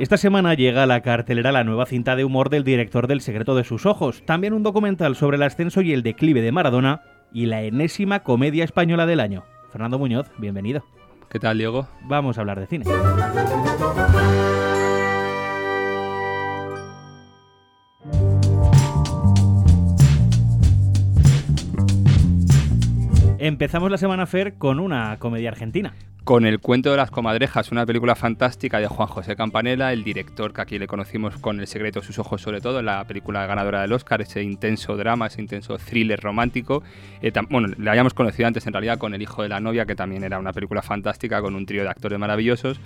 Esta semana llega a la cartelera la nueva cinta de humor del director del Secreto de sus Ojos, también un documental sobre el ascenso y el declive de Maradona y la enésima comedia española del año. Fernando Muñoz, bienvenido. ¿Qué tal, Diego? Vamos a hablar de cine. Empezamos la semana Fer con una comedia argentina. Con El cuento de las comadrejas, una película fantástica de Juan José Campanella, el director que aquí le conocimos con El secreto de sus ojos sobre todo, la película ganadora del Oscar, ese intenso drama, ese intenso thriller romántico. Eh, bueno, le habíamos conocido antes en realidad con El hijo de la novia, que también era una película fantástica con un trío de actores maravillosos.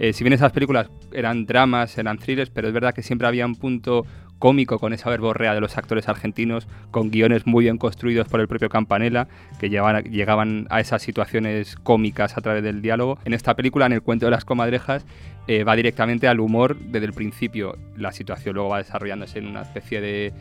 Eh, si bien esas películas eran dramas, eran thrillers, pero es verdad que siempre había un punto cómico con esa verborrea de los actores argentinos, con guiones muy bien construidos por el propio Campanella, que llegaban a esas situaciones cómicas a través del diálogo. En esta película, en el cuento de las comadrejas, eh, va directamente al humor desde el principio. La situación luego va desarrollándose en una especie de...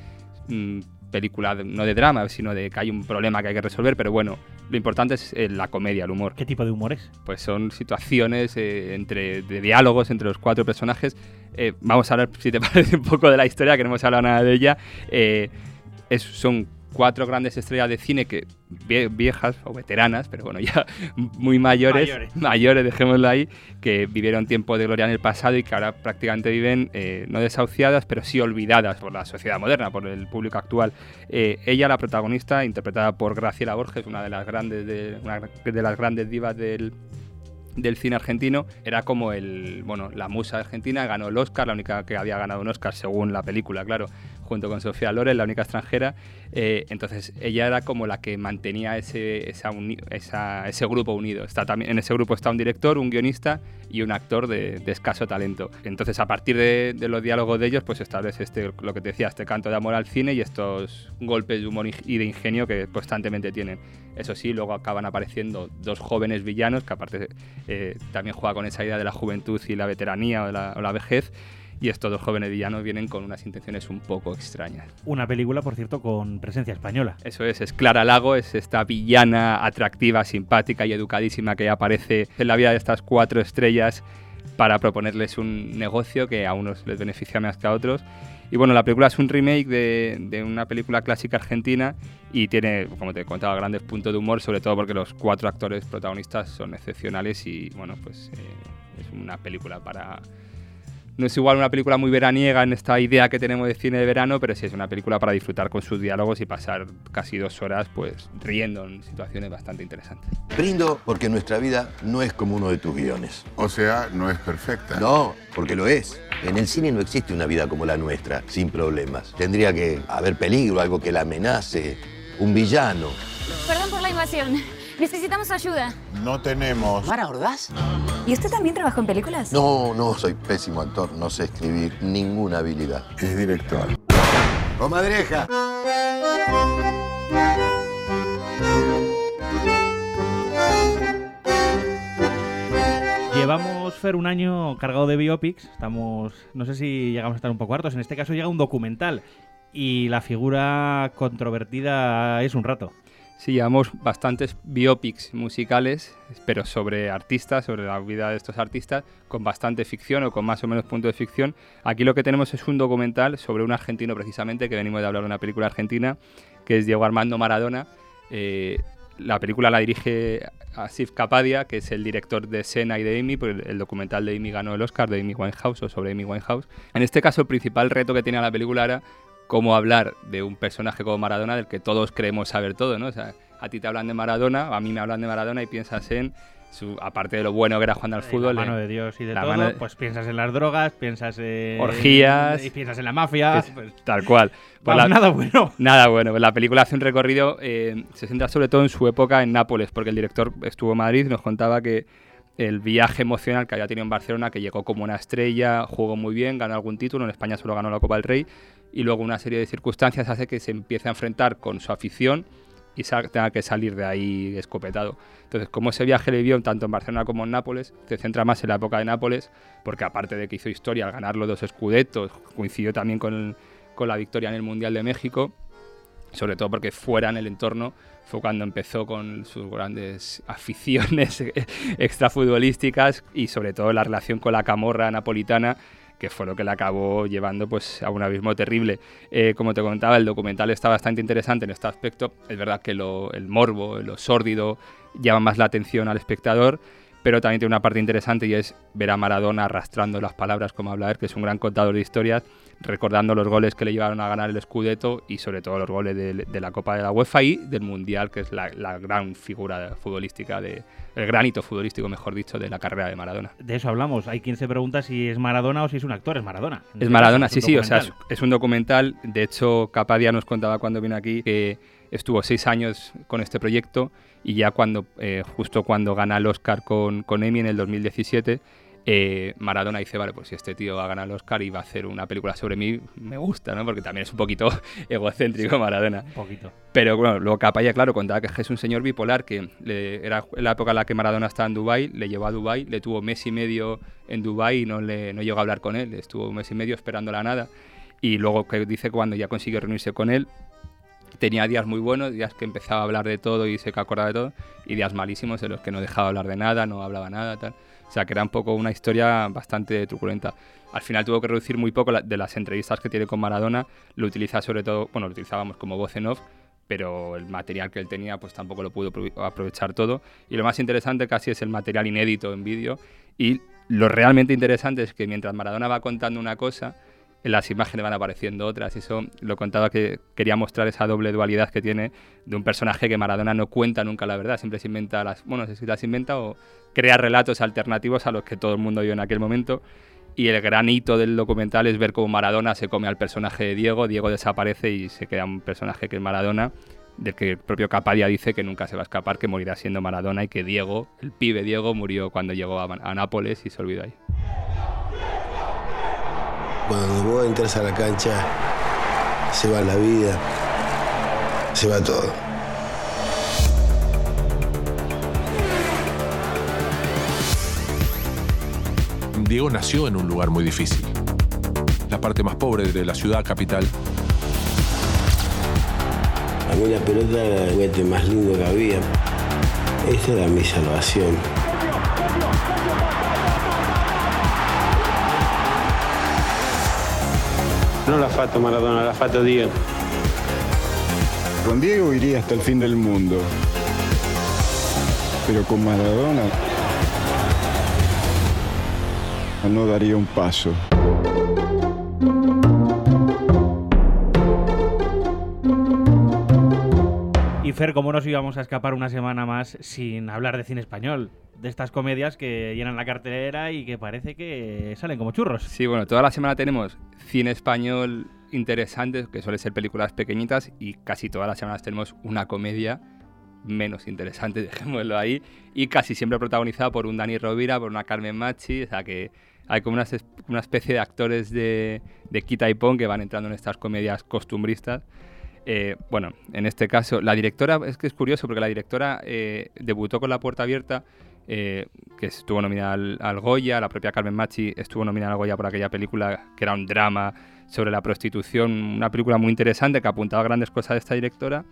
Película no de drama, sino de que hay un problema que hay que resolver, pero bueno, lo importante es eh, la comedia, el humor. ¿Qué tipo de humor es? Pues son situaciones eh, entre, de diálogos entre los cuatro personajes. Eh, vamos a hablar, si te parece, un poco de la historia, que no hemos hablado nada de ella. es, son cuatro grandes estrellas de cine que viejas o veteranas, pero bueno, ya muy mayores, mayores, dejémoslo ahí, que vivieron tiempo de gloria en el pasado y que ahora prácticamente viven eh, no desahuciadas, pero sí olvidadas por la sociedad moderna, por el público actual. Eh, ella, la protagonista, interpretada por Graciela Borges, una de las grandes, de, una de las grandes divas del del cine argentino era como el bueno la musa argentina ganó el Oscar la única que había ganado un Oscar según la película claro junto con Sofía Loren, la única extranjera. Eh, entonces ella era como la que mantenía ese, ese grupo unido. Está también, en ese grupo está un director, un guionista y un actor de, escaso talento. Entonces a partir de, los diálogos de ellos pues establece este, lo que te decía, este canto de amor al cine y estos golpes de humor y de ingenio que constantemente tienen. Eso sí, luego acaban apareciendo dos jóvenes villanos que aparte eh, también juega con esa idea de la juventud y la veteranía o la, o la vejez y estos dos jóvenes villanos vienen con unas intenciones un poco extrañas. Una película, por cierto, con presencia española. Eso es, es Clara Lago, es esta villana atractiva, simpática y educadísima que aparece en la vida de estas cuatro estrellas para proponerles un negocio que a unos les beneficia más que a otros. Y bueno, la película es un remake de, una película clásica argentina y tiene, como te he contado, grandes puntos de humor, sobre todo porque los cuatro actores protagonistas son excepcionales y bueno, pues eh, es una película para no es igual una película muy veraniega en esta idea que tenemos de cine de verano, pero sí es una película para disfrutar con sus diálogos y pasar casi dos horas pues riendo en situaciones bastante interesantes. Brindo porque nuestra vida no es como uno de tus guiones. O sea, no es perfecta. No, porque lo es. En el cine no existe una vida como la nuestra, sin problemas. Tendría que haber peligro, algo que la amenace, un villano. Perdón por la invasión. Necesitamos ayuda. No tenemos. ¿Mara Ordaz? ¿Y usted también trabajó en películas? No, no, soy pésimo actor. No sé escribir ninguna habilidad. Es director. ¡Comadreja! Llevamos, Fer, un año cargado de biopics. Estamos, no sé si llegamos a estar un poco hartos. En este caso llega un documental. Y la figura controvertida es un rato. Sí, llevamos bastantes biopics musicales, pero sobre artistas, sobre la vida de estos artistas, con bastante ficción o con más o menos punto de ficción. Aquí lo que tenemos es un documental sobre un argentino precisamente, que venimos de hablar de una película argentina, que es Diego Armando Maradona. Eh, la película la dirige Asif Kapadia, que es el director de Sena y de Amy, porque el documental de Amy ganó el Oscar, de Amy Winehouse o sobre Amy Winehouse. En este caso, el principal reto que tenía la película era cómo hablar de un personaje como Maradona del que todos creemos saber todo, ¿no? O sea, a ti te hablan de Maradona, a mí me hablan de Maradona y piensas en su, aparte de lo bueno que era jugando al fútbol. La mano de Dios y de todo, pues piensas en las drogas, piensas en... Orgías. Y piensas en la mafia. Pues, tal cual. Pues nada bueno. Nada bueno. Pues la película hace un recorrido, eh, se centra sobre todo en su época en Nápoles, porque el director estuvo en Madrid y nos contaba que el viaje emocional que había tenido en Barcelona, que llegó como una estrella, jugó muy bien, ganó algún título, en España solo ganó la Copa del Rey, y luego una serie de circunstancias hace que se empiece a enfrentar con su afición y tenga que salir de ahí escopetado. Entonces, como ese viaje le vio tanto en Barcelona como en Nápoles, se centra más en la época de Nápoles, porque aparte de que hizo historia al ganar los dos escudetos, coincidió también con, con la victoria en el Mundial de México, sobre todo porque fuera en el entorno fue cuando empezó con sus grandes aficiones extrafutbolísticas y sobre todo la relación con la camorra napolitana que fue lo que le acabó llevando pues, a un abismo terrible. Eh, como te comentaba, el documental está bastante interesante en este aspecto. Es verdad que lo, el morbo, lo sórdido, llama más la atención al espectador, pero también tiene una parte interesante y es ver a Maradona arrastrando las palabras, como habla él, que es un gran contador de historias, recordando los goles que le llevaron a ganar el Scudetto y sobre todo los goles de, la Copa de la UEFA y del Mundial, que es la, gran figura futbolística, de, el granito futbolístico, mejor dicho, de la carrera de Maradona. De eso hablamos. Hay quien se pregunta si es Maradona o si es un actor. Es Maradona. Es Maradona, sí, sí. O sea, es, un documental. De hecho, Capadia nos contaba cuando vino aquí que estuvo seis años con este proyecto y ya cuando, eh, justo cuando gana el Oscar con, con Emmy en el 2017, eh, Maradona dice, vale, pues si este tío va a ganar el Oscar y va a hacer una película sobre mí, me gusta, ¿no? Porque también es un poquito egocéntrico Maradona. Un poquito. Pero bueno, luego Capaya, claro, contaba que es un señor bipolar, que era la época en la que Maradona estaba en Dubai le llevó a Dubai le tuvo mes y medio en Dubai y no, le, no llegó a hablar con él, estuvo un mes y medio esperando la nada. Y luego que dice cuando ya consiguió reunirse con él, tenía días muy buenos, días que empezaba a hablar de todo y se acordaba de todo, y días malísimos en los que no dejaba hablar de nada, no hablaba nada, tal. O sea, que era un poco una historia bastante truculenta. Al final tuvo que reducir muy poco de las entrevistas que tiene con Maradona, lo utiliza sobre todo, bueno, lo utilizábamos como voz en off, pero el material que él tenía pues tampoco lo pudo aprovechar todo. Y lo más interesante casi es el material inédito en vídeo. Y lo realmente interesante es que mientras Maradona va contando una cosa, las imágenes van apareciendo otras. Y eso lo contaba que quería mostrar esa doble dualidad que tiene de un personaje que Maradona no cuenta nunca la verdad, siempre se inventa las, bueno, no sé si las inventa o crea relatos alternativos a los que todo el mundo vio en aquel momento. Y el gran hito del documental es ver cómo Maradona se come al personaje de Diego, Diego desaparece y se queda un personaje que es Maradona, del que el propio Capadia dice que nunca se va a escapar, que morirá siendo Maradona y que Diego, el pibe Diego, murió cuando llegó a, a Nápoles y se olvidó ahí. Cuando vos entras a la cancha, se va la vida, se va todo. Diego nació en un lugar muy difícil, la parte más pobre de la ciudad capital. A mí la pelota era el juguete más lindo que había. Esa era mi salvación. No la fato Maradona, la fato Diego. Con Diego iría hasta el fin del mundo. Pero con Maradona no daría un paso. Fer, ¿cómo nos íbamos a escapar una semana más sin hablar de cine español? De estas comedias que llenan la cartelera y que parece que salen como churros. Sí, bueno, toda la semana tenemos cine español interesante, que suele ser películas pequeñitas, y casi todas las semanas tenemos una comedia menos interesante, dejémoslo ahí, y casi siempre protagonizada por un Dani Rovira, por una Carmen Machi, o sea que hay como una, especie de actores de, de quita y pon que van entrando en estas comedias costumbristas eh, bueno, en este caso, la directora, es que es curioso porque la directora eh, debutó con La Puerta Abierta, eh, que estuvo nominada al, Goya, la propia Carmen Machi estuvo nominada al Goya por aquella película que era un drama sobre la prostitución, una película muy interesante que apuntaba grandes cosas de esta directora.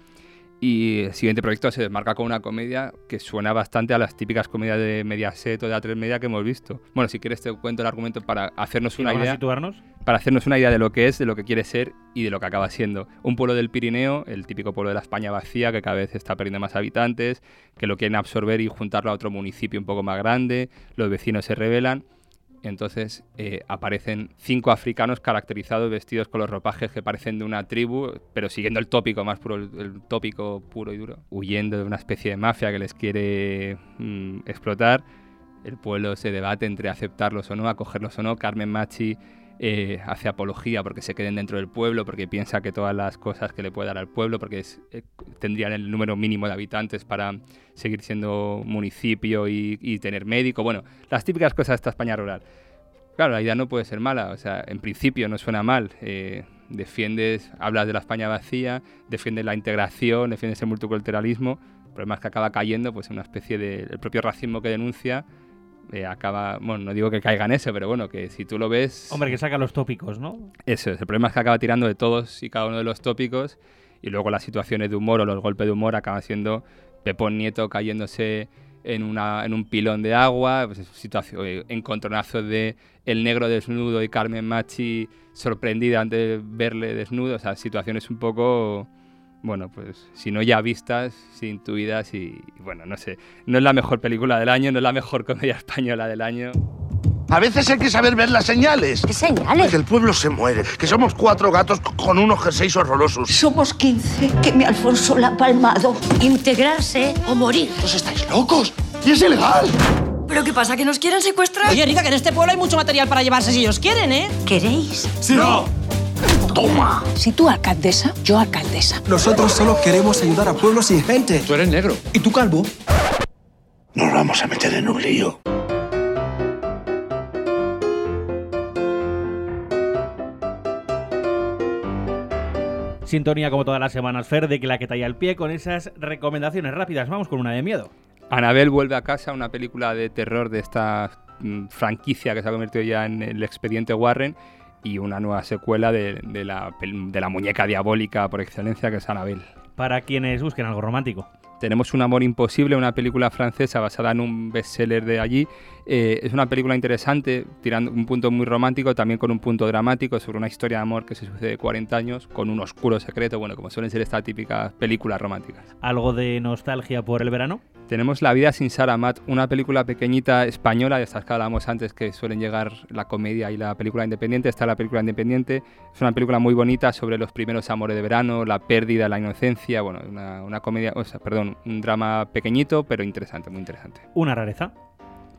Y el siguiente proyecto se desmarca con una comedia que suena bastante a las típicas comedias de Mediaset o de A3 Media que hemos visto. Bueno, si quieres te cuento el argumento para hacernos una idea. situarnos? Para hacernos una idea de lo que es, de lo que quiere ser y de lo que acaba siendo. Un pueblo del Pirineo, el típico pueblo de la España vacía, que cada vez está perdiendo más habitantes, que lo quieren absorber y juntarlo a otro municipio un poco más grande, los vecinos se rebelan entonces eh, aparecen cinco africanos caracterizados, vestidos con los ropajes que parecen de una tribu, pero siguiendo el tópico más puro, el, tópico puro y duro, huyendo de una especie de mafia que les quiere mm, explotar. El pueblo se debate entre aceptarlos o no, acogerlos o no. Carmen Machi eh, hace apología porque se queden dentro del pueblo, porque piensa que todas las cosas que le puede dar al pueblo, porque eh, tendrían el número mínimo de habitantes para seguir siendo municipio y, tener médico. Bueno, las típicas cosas de esta España rural. Claro, la idea no puede ser mala, o sea, en principio no suena mal. Eh, defiendes, hablas de la España vacía, defiendes la integración, defiendes el multiculturalismo. El problema es que acaba cayendo pues, en una especie de. el propio racismo que denuncia eh, acaba, bueno, no digo que caiga en eso, pero bueno, que si tú lo ves... Hombre, que saca los tópicos, ¿no? Eso es, el problema es que acaba tirando de todos y cada uno de los tópicos y luego las situaciones de humor o los golpes de humor acaban siendo Pepón Nieto cayéndose en, una, en un pilón de agua, pues, situación, eh, encontronazo de el negro desnudo y Carmen Machi sorprendida ante verle desnudo, o sea, situaciones un poco, bueno, pues si no ya vistas, si intuidas y, bueno, no sé, no es la mejor película del año, no es la mejor comedia española del año. A veces hay que saber ver las señales. ¿Qué señales? Que el pueblo se muere, que somos cuatro gatos con unos jerseys horrorosos. Somos 15, que me Alfonso la ha palmado. Integrarse o morir. ¿Vos estáis locos? ¡Y es ilegal! ¿Pero qué pasa? ¿Que nos quieren secuestrar? Oye, Rica, que en este pueblo hay mucho material para llevarse si ellos quieren, ¿eh? ¿Queréis? ¡Sí! ¡No! ¡Toma! Si tú alcaldesa, yo alcaldesa. Nosotros solo queremos ayudar a pueblos sin gente. Tú eres negro. ¿Y tú calvo? Nos vamos a meter en un lío. Sintonía como todas las semanas, Fer, de que la que talla el pie con esas recomendaciones rápidas. Vamos con una de miedo. Anabel vuelve a casa, una película de terror de esta mm, franquicia que se ha convertido ya en el expediente Warren y una nueva secuela de, de la, de la muñeca diabólica por excelencia que es Anabel. Para quienes busquen algo romántico. Tenemos Un amor imposible, una película francesa basada en un bestseller de allí. Eh, es una película interesante, tirando un punto muy romántico, también con un punto dramático sobre una historia de amor que se sucede 40 años, con un oscuro secreto, bueno, como suelen ser estas típicas películas románticas. ¿Algo de nostalgia por el verano? Tenemos La vida sin Sarah Matt, una película pequeñita española, de estas que hablábamos antes, que suelen llegar la comedia y la película independiente. Está la película independiente, es una película muy bonita sobre los primeros amores de verano, la pérdida, la inocencia, bueno, una, una comedia, o sea, perdón, un drama pequeñito, pero interesante, muy interesante. Una rareza.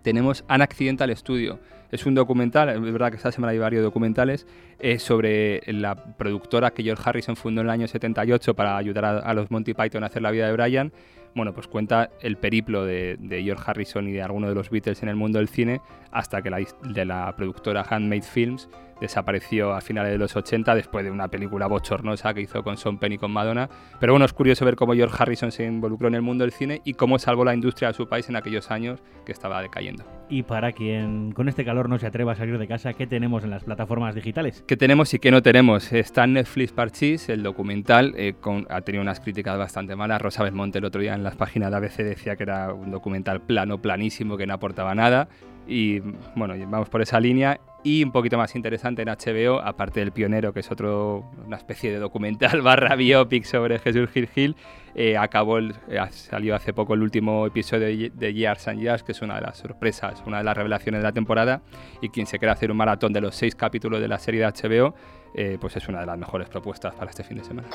Tenemos An Accidental Studio. Es un documental, es verdad que esta semana hay varios documentales, eh, sobre la productora que George Harrison fundó en el año 78 para ayudar a, a los Monty Python a hacer la vida de Brian. Bueno, pues cuenta el periplo de, George Harrison y de algunos de los Beatles en el mundo del cine hasta que la, de la productora Handmade Films desapareció a finales de los 80 después de una película bochornosa que hizo con Sean Penn y con Madonna. Pero bueno, es curioso ver cómo George Harrison se involucró en el mundo del cine y cómo salvó la industria de su país en aquellos años que estaba decayendo. Y para quien con este calor no se atreva a salir de casa, ¿qué tenemos en las plataformas digitales? ¿Qué tenemos y qué no tenemos? Está en Netflix Parchís, el documental, eh, con- ha tenido unas críticas bastante malas. Rosa Belmonte el otro día en las páginas de ABC decía que era un documental plano, planísimo, que no aportaba nada. Y bueno, vamos por esa línea. Y un poquito más interesante en HBO, aparte del Pionero, que es otro, una especie de documental barra biopic sobre Jesús Gil Gil, eh, acabó el- eh, salió hace poco el último episodio de, de Years and Years, que es una de las sorpresas, una de las revelaciones de la temporada. Y quien se quiera hacer un maratón de los seis capítulos de la serie de HBO, eh, pues es una de las mejores propuestas para este fin de semana.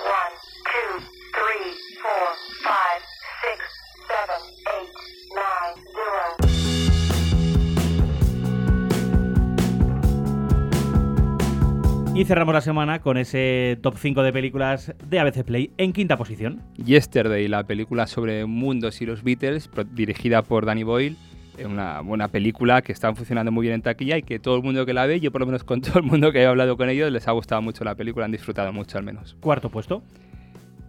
Y cerramos la semana con ese top 5 de películas de ABC Play en quinta posición. Yesterday, la película sobre mundos y los Beatles, dirigida por Danny Boyle. Es una buena película que está funcionando muy bien en taquilla y que todo el mundo que la ve, yo por lo menos con todo el mundo que he hablado con ellos, les ha gustado mucho la película, han disfrutado mucho al menos. Cuarto puesto.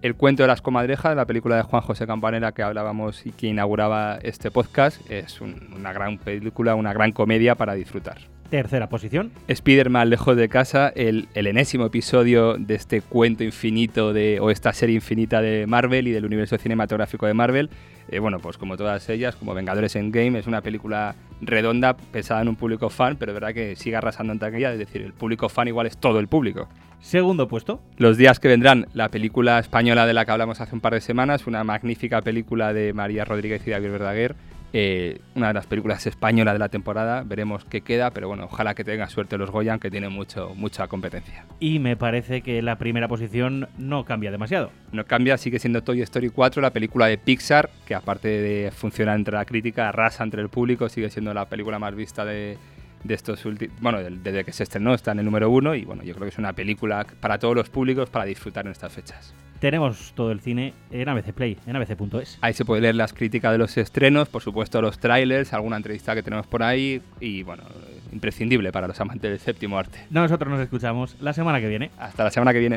El cuento de las comadrejas, la película de Juan José Campanera que hablábamos y que inauguraba este podcast, es un- una gran película, una gran comedia para disfrutar. Tercera posición. Spider-Man lejos de casa, el, el enésimo episodio de este cuento infinito de, o esta serie infinita de Marvel y del universo cinematográfico de Marvel. Eh, bueno, pues como todas ellas, como Vengadores Endgame, es una película redonda, pensada en un público fan, pero es verdad que sigue arrasando en taquilla, es decir, el público fan igual es todo el público. Segundo puesto. Los días que vendrán, la película española de la que hablamos hace un par de semanas, una magnífica película de María Rodríguez y David Verdaguer, eh, una de las películas españolas de la temporada, veremos qué queda, pero bueno, ojalá que tenga suerte los Goyan, que tiene mucho, mucha competencia. Y me parece que la primera posición no cambia demasiado. No cambia, sigue siendo Toy Story 4, la película de Pixar, que aparte de funcionar entre la crítica, arrasa entre el público, sigue siendo la película más vista de, de estos últimos... Bueno, desde que se estrenó está en el número uno y bueno, yo creo que es una película para todos los públicos para disfrutar en estas fechas. Tenemos todo el cine en ABC Play, en abc.es. Ahí se puede leer las críticas de los estrenos, por supuesto los trailers, alguna entrevista que tenemos por ahí y bueno, imprescindible para los amantes del séptimo arte. Nosotros nos escuchamos la semana que viene. Hasta la semana que viene.